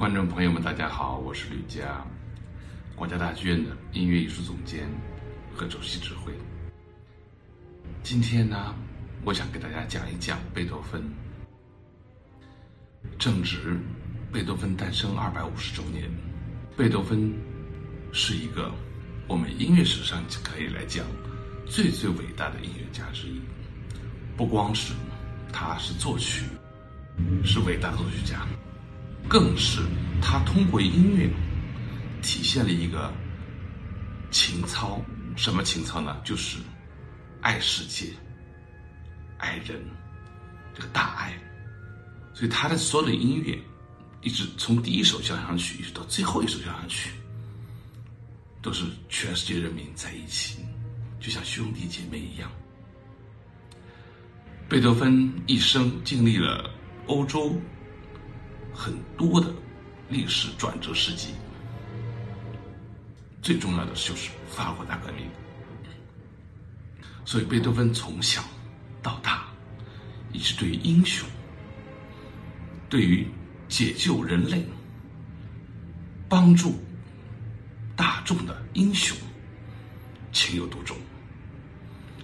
观众朋友们，大家好，我是吕佳，国家大剧院的音乐艺术总监和首席指挥。今天呢，我想给大家讲一讲贝多芬。正值贝多芬诞生二百五十周年，贝多芬是一个我们音乐史上可以来讲最最伟大的音乐家之一。不光是他是作曲，是伟大作曲家。更是他通过音乐体现了一个情操，什么情操呢？就是爱世界、爱人，这个大爱。所以他的所有的音乐，一直从第一首交响曲一直到最后一首交响曲，都是全世界人民在一起，就像兄弟姐妹一样。贝多芬一生经历了欧洲。很多的历史转折时期，最重要的就是法国大革命。所以，贝多芬从小到大，一直对英雄、对于解救人类、帮助大众的英雄情有独钟。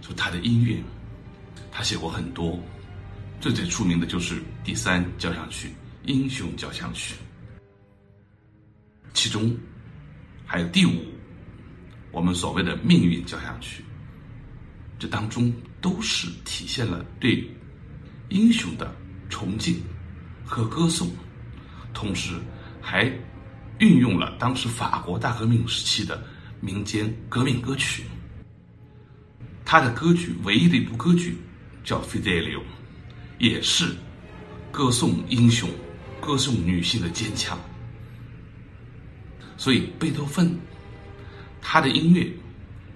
就他的音乐，他写过很多，最最出名的就是第三交响曲。英雄交响曲，其中还有第五，我们所谓的命运交响曲，这当中都是体现了对英雄的崇敬和歌颂，同时还运用了当时法国大革命时期的民间革命歌曲。他的歌剧唯一的一部歌剧叫《Fidelio》，也是歌颂英雄。歌颂女性的坚强，所以贝多芬他的音乐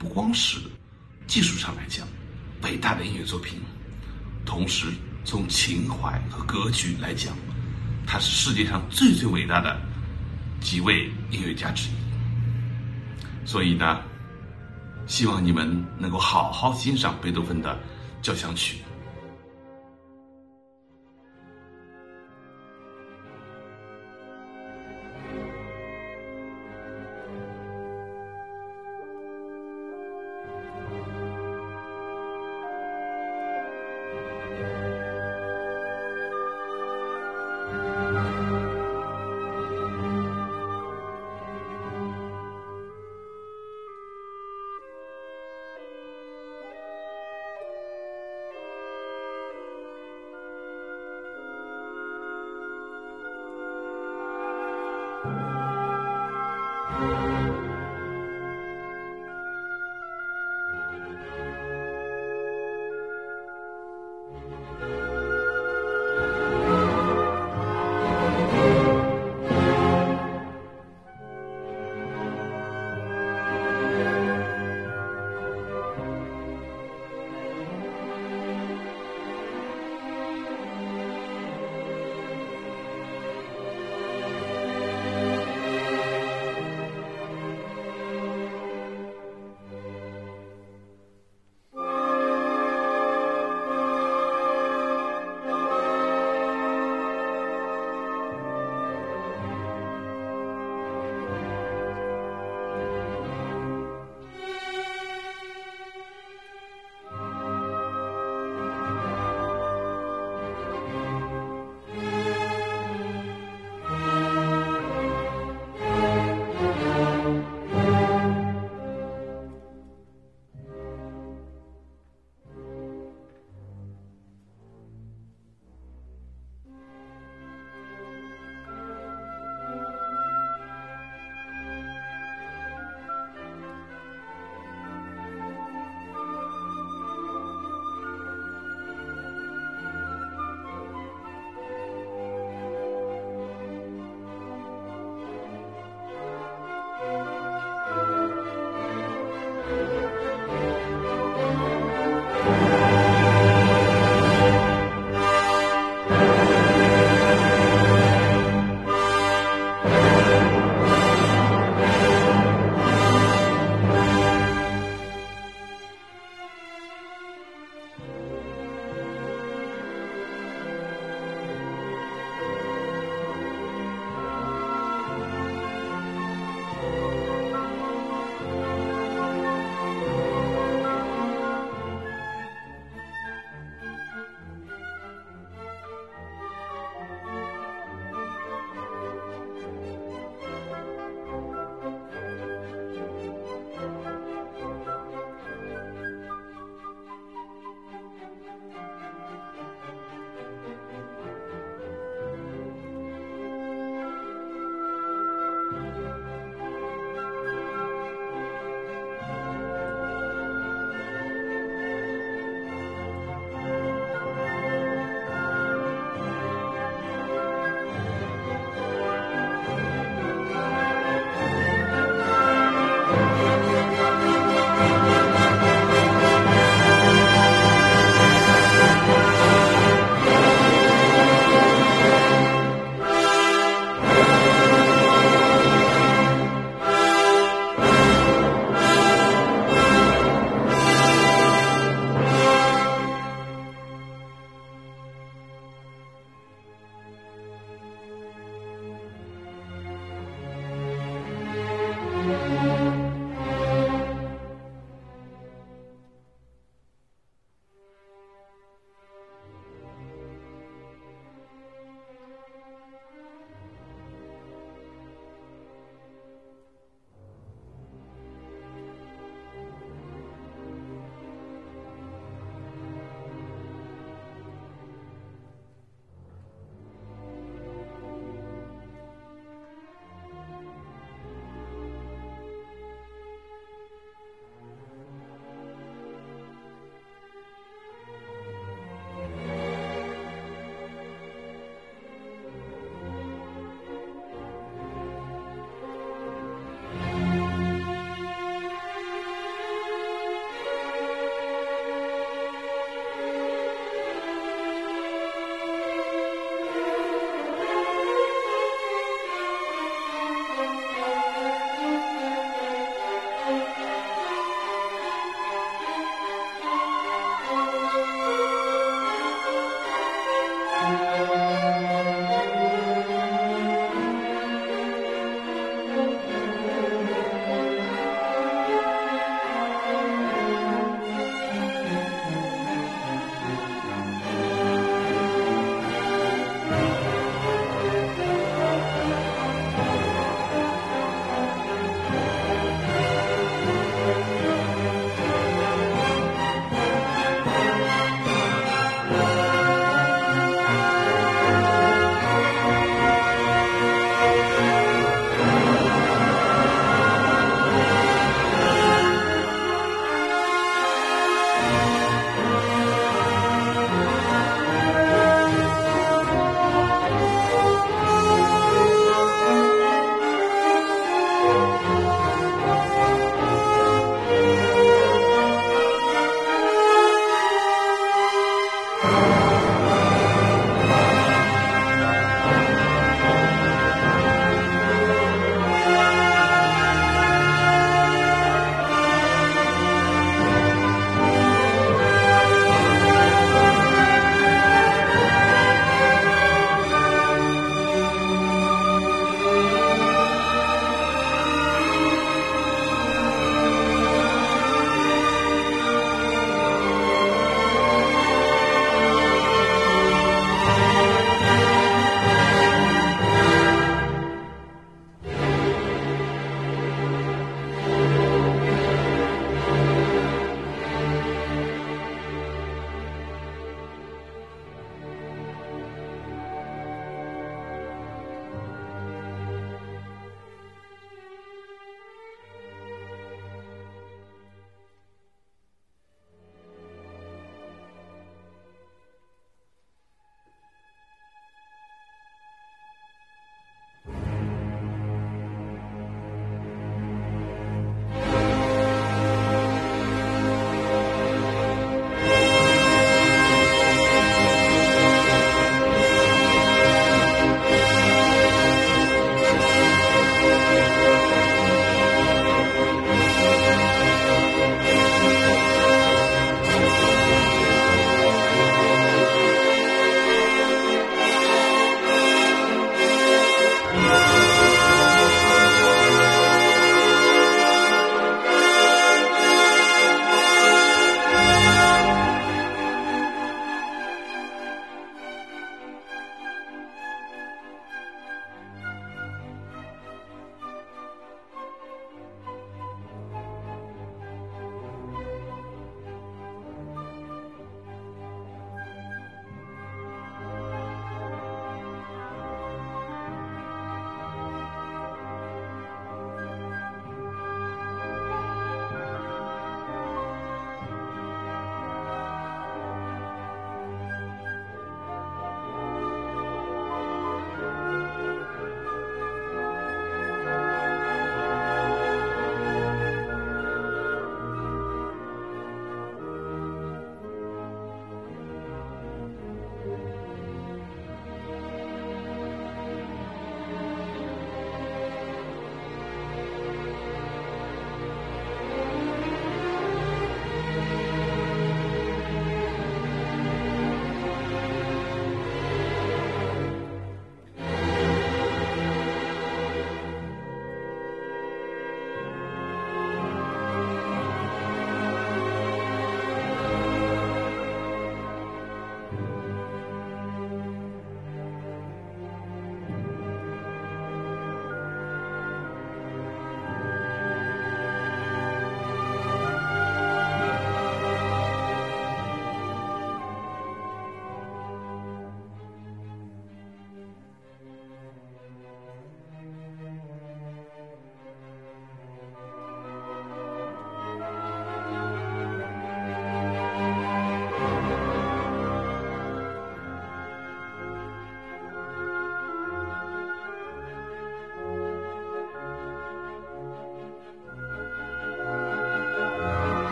不光是技术上来讲伟大的音乐作品，同时从情怀和格局来讲，他是世界上最最伟大的几位音乐家之一。所以呢，希望你们能够好好欣赏贝多芬的交响曲。